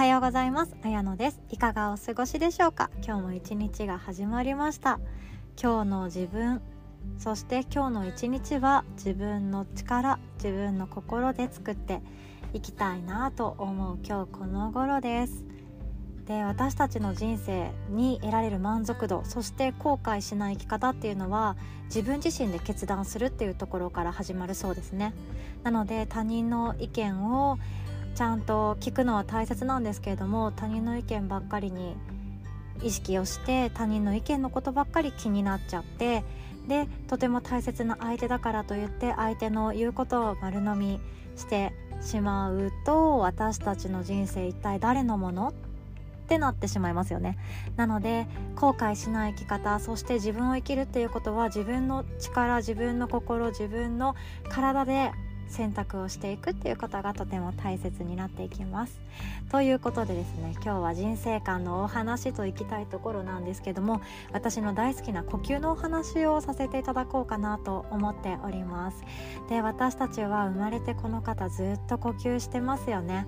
はようございます。あやのです。いかがお過ごしでしょうか？今日も一日が始まりました。今日の自分そして今日の一日は自分の力自分の心で作っていきたいなと思う今日この頃です。で私たちの人生に得られる満足度そして後悔しない生き方っていうのは自分自身で決断するっていうところから始まるそうですね。なので他人の意見をちゃんと聞くのは大切なんですけれども他人の意見ばっかりに意識をして他人の意見のことばっかり気になっちゃってでとても大切な相手だからといって相手の言うことを丸飲みしてしまうと私たちの人生一体誰のもの？ってなってしまいますよね。なので後悔しない生き方そして自分を生きるっていうことは自分の力自分の心自分の体で選択をしていくっていうことがとても大切になっていきます。ということでですね今日は人生観のお話といきたいところなんですけども私の大好きな呼吸のお話をさせていただこうかなと思っております。で私たちは生まれてこの方ずっと呼吸してますよね。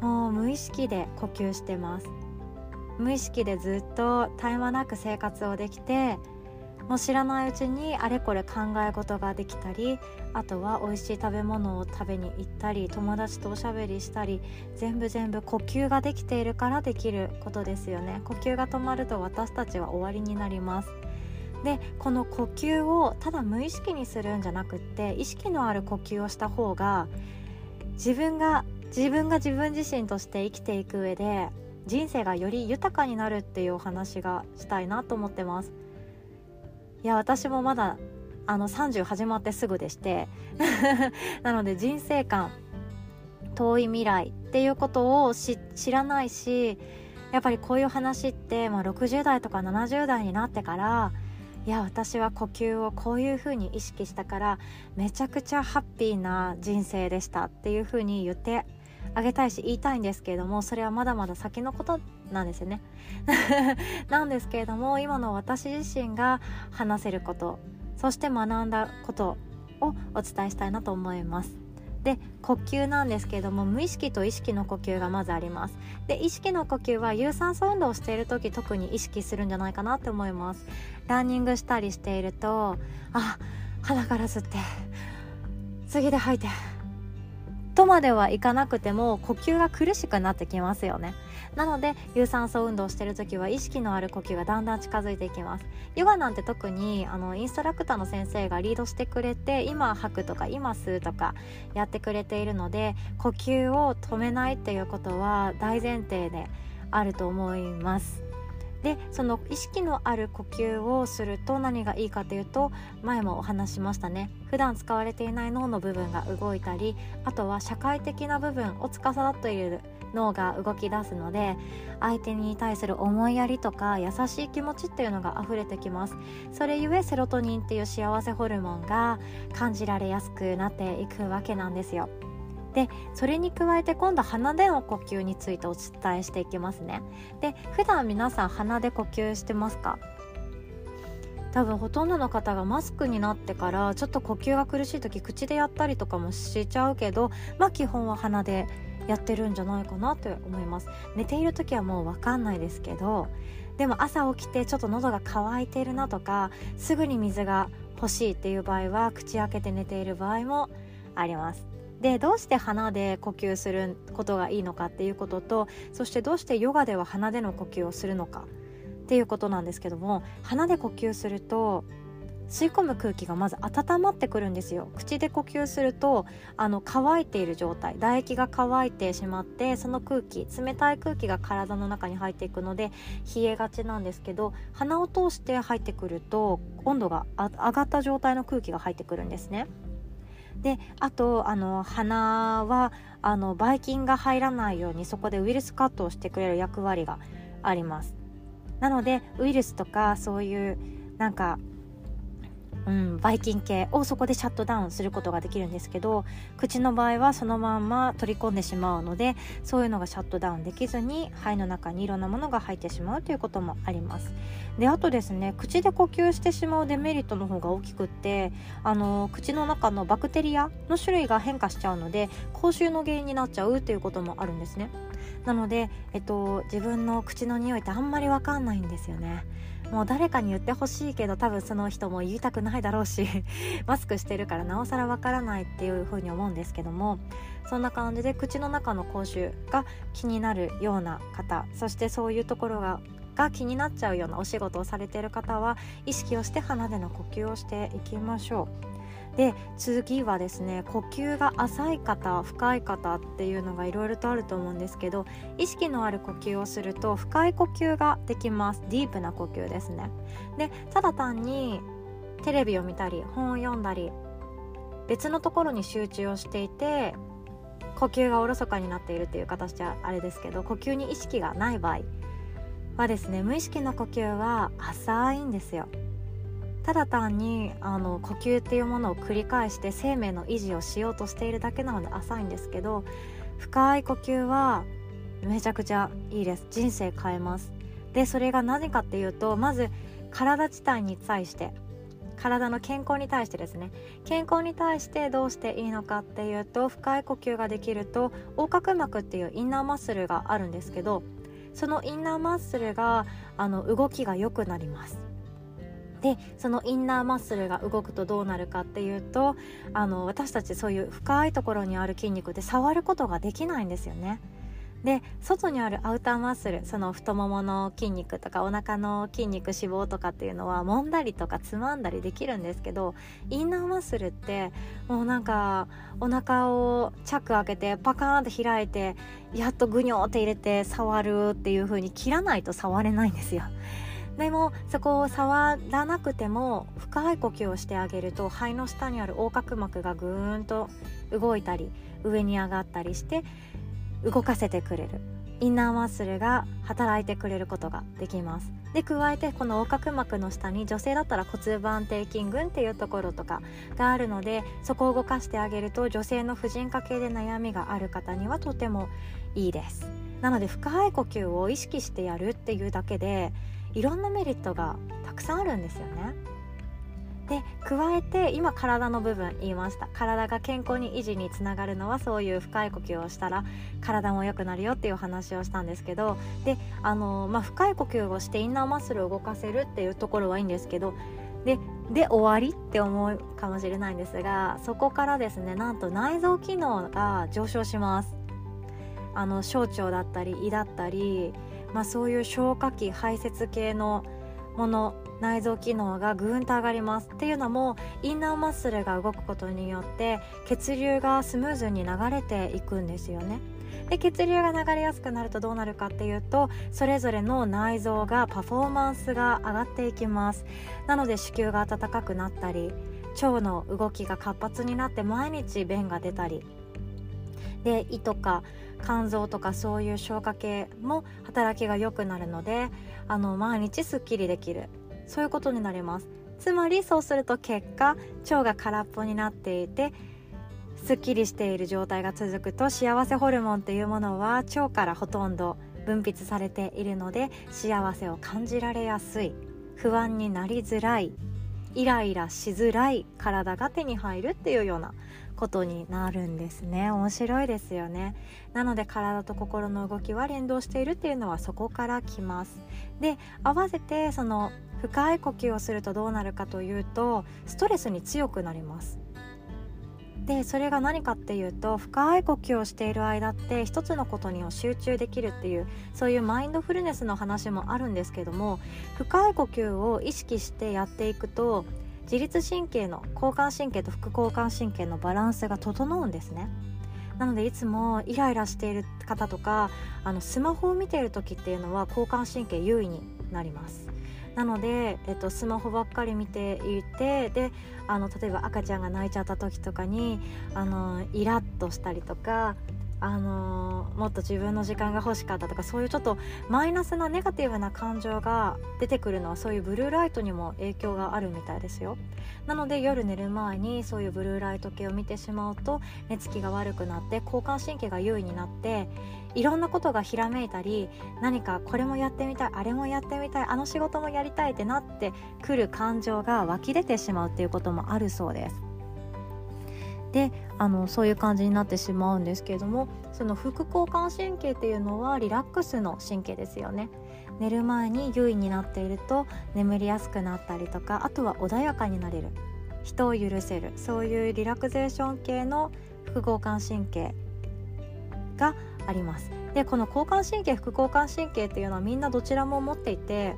もう無意識で呼吸してます。無意識でずっと絶え間なく生活をできてもう知らないうちにあれこれ考え事ができたりあとは美味しい食べ物を食べに行ったり友達とおしゃべりしたり全部全部呼吸ができているからできることですよね。呼吸が止まると私たちは終わりになります。でこの呼吸をただ無意識にするんじゃなくって意識のある呼吸をした方が自分が自分が自分自身として生きていく上で人生がより豊かになるっていうお話がしたいなと思ってます。いや私もまだあの30始まってすぐでして なので人生観遠い未来っていうことを知らないしやっぱりこういう話って、まあ、60代とか70代になってからいや私は呼吸をこういうふうに意識したからめちゃくちゃハッピーな人生でしたっていうふうに言ってあげたいし言いたいんですけれどもそれはまだまだ先のことなんですよね。なんですけれども今の私自身が話せることそして学んだことをお伝えしたいなと思います。で呼吸なんですけれども無意識と意識の呼吸がまずあります。で意識の呼吸は有酸素運動をしている時特に意識するんじゃないかなって思います。ランニングしたりしているとあ鼻から吸って次で吐いてとまではいかなくても呼吸が苦しくなってきますよね。なので有酸素運動してる時は意識のある呼吸がだんだん近づいていきます。ヨガなんて特にあのインストラクターの先生がリードしてくれて今吐くとか今吸うとかやってくれているので呼吸を止めないっていうことは大前提であると思います。でその意識のある呼吸をすると何がいいかというと前もお話しましたね。普段使われていない脳の部分が動いたりあとは社会的な部分を司っている脳が動き出すので相手に対する思いやりとか優しい気持ちっていうのが溢れてきます。それゆえセロトニンっていう幸せホルモンが感じられやすくなっていくわけなんですよ。でそれに加えて今度鼻での呼吸についてお伝えしていきますね。で普段皆さん鼻で呼吸してますか？多分ほとんどの方がマスクになってからちょっと呼吸が苦しい時口でやったりとかもしちゃうけどまあ基本は鼻でやってるんじゃないかなと思います。寝ている時はもう分かんないですけどでも朝起きてちょっと喉が渇いてるなとかすぐに水が欲しいっていう場合は口開けて寝ている場合もあります。でどうして鼻で呼吸することがいいのかっていうこととそしてどうしてヨガでは鼻での呼吸をするのかっていうことなんですけども鼻で呼吸すると吸い込む空気がまず温まってくるんですよ。口で呼吸するとあの乾いている状態唾液が乾いてしまってその空気冷たい空気が体の中に入っていくので冷えがちなんですけど鼻を通して入ってくると温度が上がった状態の空気が入ってくるんですね。であとあの鼻はあのばい菌が入らないようにそこでウイルスカットをしてくれる役割があります。なのでウイルスとかそういうなんかうん、ばい菌系をそこでシャットダウンすることができるんですけど口の場合はそのまんま取り込んでしまうのでそういうのがシャットダウンできずに肺の中にいろんなものが入ってしまうということもあります。であとですね口で呼吸してしまうデメリットの方が大きくってあの口の中のバクテリアの種類が変化しちゃうので口臭の原因になっちゃうっていうこともあるんですね。なので、えっと、自分の口の匂いってあんまり分かんないんですよね。もう誰かに言ってほしいけど多分その人も言いたくないだろうし マスクしてるからなおさらわからないっていうふうに思うんですけどもそんな感じで口の中の口臭が気になるような方そしてそういうところがが気になっちゃうようなお仕事をされている方は意識をして鼻での呼吸をしていきましょう。で次はですね呼吸が浅い方深い方っていうのがいろいろとあると思うんですけど意識のある呼吸をすると深い呼吸ができます。ディープな呼吸ですね。でただ単にテレビを見たり本を読んだり別のところに集中をしていて呼吸がおろそかになっているっていう形はあれですけど呼吸に意識がない場合はですね無意識の呼吸は浅いんですよ。ただ単にあの呼吸っていうものを繰り返して生命の維持をしようとしているだけなので浅いんですけど深い呼吸はめちゃくちゃいいです。人生変えます。でそれが何かっていうとまず体自体に対して体の健康に対してですね。健康に対してどうしていいのかっていうと深い呼吸ができると横隔膜っていうインナーマッスルがあるんですけどそのインナーマッスルがあの動きが良くなります。でそのインナーマッスルが動くとどうなるかっていうとあの私たちそういう深いところにある筋肉で触ることができないんですよね。で外にあるアウターマッスルその太ももの筋肉とかお腹の筋肉脂肪とかっていうのは揉んだりとかつまんだりできるんですけどインナーマッスルってもうなんかお腹をチャック開けてパカーンって開いてやっとグニョーって入れて触るっていう風に切らないと触れないんですよ。でもそこを触らなくても深い呼吸をしてあげると肺の下にある横隔膜がぐーんと動いたり上に上がったりして動かせてくれる。インナーマッスルが働いてくれることができます。で加えてこの横隔膜の下に女性だったら骨盤底筋群っていうところとかがあるのでそこを動かしてあげると女性の婦人科系で悩みがある方にはとてもいいです。なので深い呼吸を意識してやるっていうだけでいろんなメリットがたくさんあるんですよね。で加えて今体の部分言いました体が健康に維持につながるのはそういう深い呼吸をしたら体も良くなるよっていう話をしたんですけどであの、まあ、深い呼吸をしてインナーマッスルを動かせるっていうところはいいんですけどでで終わりって思うかもしれないんですがそこからですねなんと内臓機能が上昇しますあの小腸だったり胃だったりまあ、そういう消化器排泄系のもの内臓機能がぐんと上がります。っていうのもインナーマッスルが動くことによって血流がスムーズに流れていくんですよね。で血流が流れやすくなるとどうなるかっていうとそれぞれの内臓がパフォーマンスが上がっていきます。なので子宮が温かくなったり腸の動きが活発になって毎日便が出たり。で胃とか肝臓とかそういう消化系も働きが良くなるのであの毎日すっきりできる。そういうことになります。つまりそうすると結果腸が空っぽになっていてすっきりしている状態が続くと幸せホルモンっていうものは腸からほとんど分泌されているので幸せを感じられやすい。不安になりづらい。イライラしづらい。体が手に入るっていうようなことになるんですね。面白いですよね。なので体と心の動きは連動しているっていうのはそこから来ます。で合わせてその深い呼吸をするとどうなるかというとストレスに強くなります。でそれが何かっていうと深い呼吸をしている間って一つのことに集中できるっていうそういうマインドフルネスの話もあるんですけども深い呼吸を意識してやっていくと自律神経の交感神経と副交感神経のバランスが整うんですね。なのでいつもイライラしている方とかあのスマホを見ている時っていうのは交感神経優位になります。なので、えっと、スマホばっかり見ていてであの例えば赤ちゃんが泣いちゃった時とかにあのイラッとしたりとかあのー、もっと自分の時間が欲しかったとかそういうちょっとマイナスなネガティブな感情が出てくるのはそういうブルーライトにも影響があるみたいですよ。なので夜寝る前にそういうブルーライト系を見てしまうと寝つきが悪くなって交感神経が優位になっていろんなことがひらめいたり何かこれもやってみたいあれもやってみたいあの仕事もやりたいってなってくる感情が湧き出てしまうっていうこともあるそうです。であのそういう感じになってしまうんですけれどもその副交感神経っていうのはリラックスの神経ですよね。寝る前に優位になっていると眠りやすくなったりとかあとは穏やかになれる。人を許せる。そういうリラクゼーション系の副交感神経があります。でこの交感神経副交感神経っていうのはみんなどちらも持っていて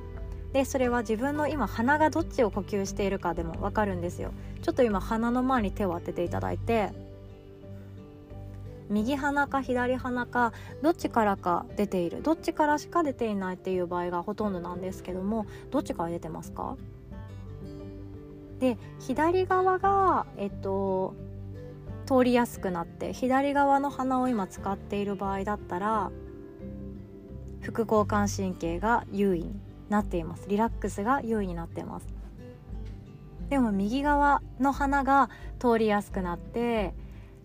でそれは自分の今鼻がどっちを呼吸しているかでも分かるんですよ。ちょっと今鼻の前に手を当てていただいて右鼻か左鼻かどっちからか出ているどっちからしか出ていないっていう場合がほとんどなんですけどもどっちから出てますか？で左側がえっと通りやすくなって左側の鼻を今使っている場合だったら副交感神経が優位になっています。リラックスが優位になっています。でも右側の鼻が通りやすくなって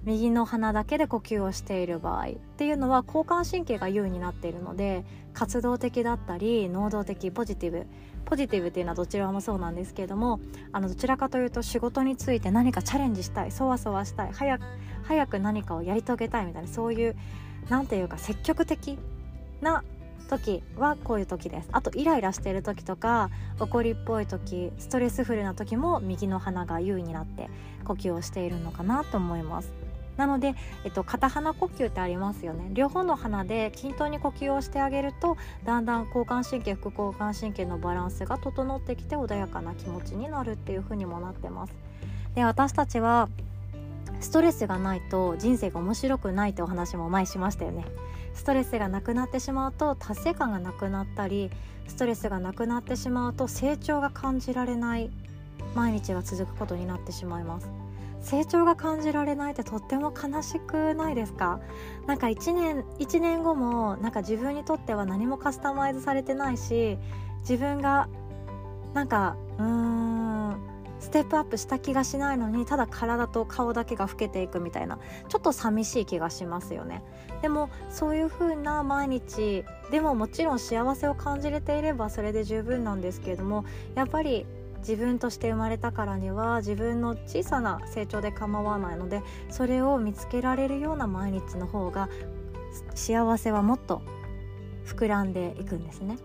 右の鼻だけで呼吸をしている場合っていうのは交感神経が優位になっているので活動的だったり能動的ポジティブポジティブっていうのはどちらもそうなんですけれどもあのどちらかというと仕事について何かチャレンジしたいそわそわしたい早く早く何かをやり遂げたいみたいなそういう何ていうか積極的な時はこういう時です。あとイライラしてる時とか怒りっぽい時ストレスフルな時も右の鼻が優位になって呼吸をしているのかなと思います。なので、えっと、片鼻呼吸ってありますよね。両方の鼻で均等に呼吸をしてあげるとだんだん交感神経副交感神経のバランスが整ってきて穏やかな気持ちになるっていう風にもなってます。で私たちはストレスがないと人生が面白くないってお話も前しましたよね。ストレスがなくなってしまうと達成感がなくなったりストレスがなくなってしまうと成長が感じられない毎日が続くことになってしまいます。成長が感じられないってとっても悲しくないですか？なんか1年1年後もなんか自分にとっては何もカスタマイズされてないし自分がなんかうーんステップアップした気がしないのにただ体と顔だけが老けていくみたいなちょっと寂しい気がしますよねでもそういう風な毎日でももちろん幸せを感じれていればそれで十分なんですけれどもやっぱり自分として生まれたからには自分の小さな成長で構わないのでそれを見つけられるような毎日の方が幸せはもっと膨らんでいくんですね。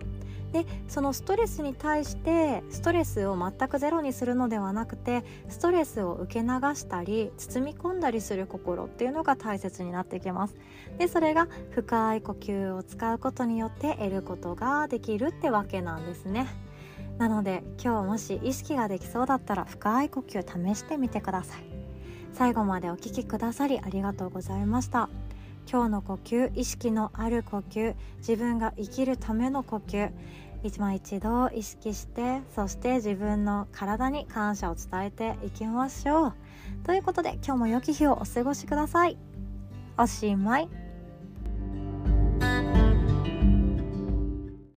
でそのストレスに対してストレスを全くゼロにするのではなくてストレスを受け流したり包み込んだりする心っていうのが大切になってきます。でそれが深い呼吸を使うことによって得ることができるってわけなんですね。なので今日もし意識ができそうだったら深い呼吸試してみてください。最後までお聴きくださりありがとうございました。今日の呼吸意識のある呼吸自分が生きるための呼吸。一枚一度意識してそして自分の体に感謝を伝えていきましょう。ということで今日も良き日をお過ごしください。おしまい。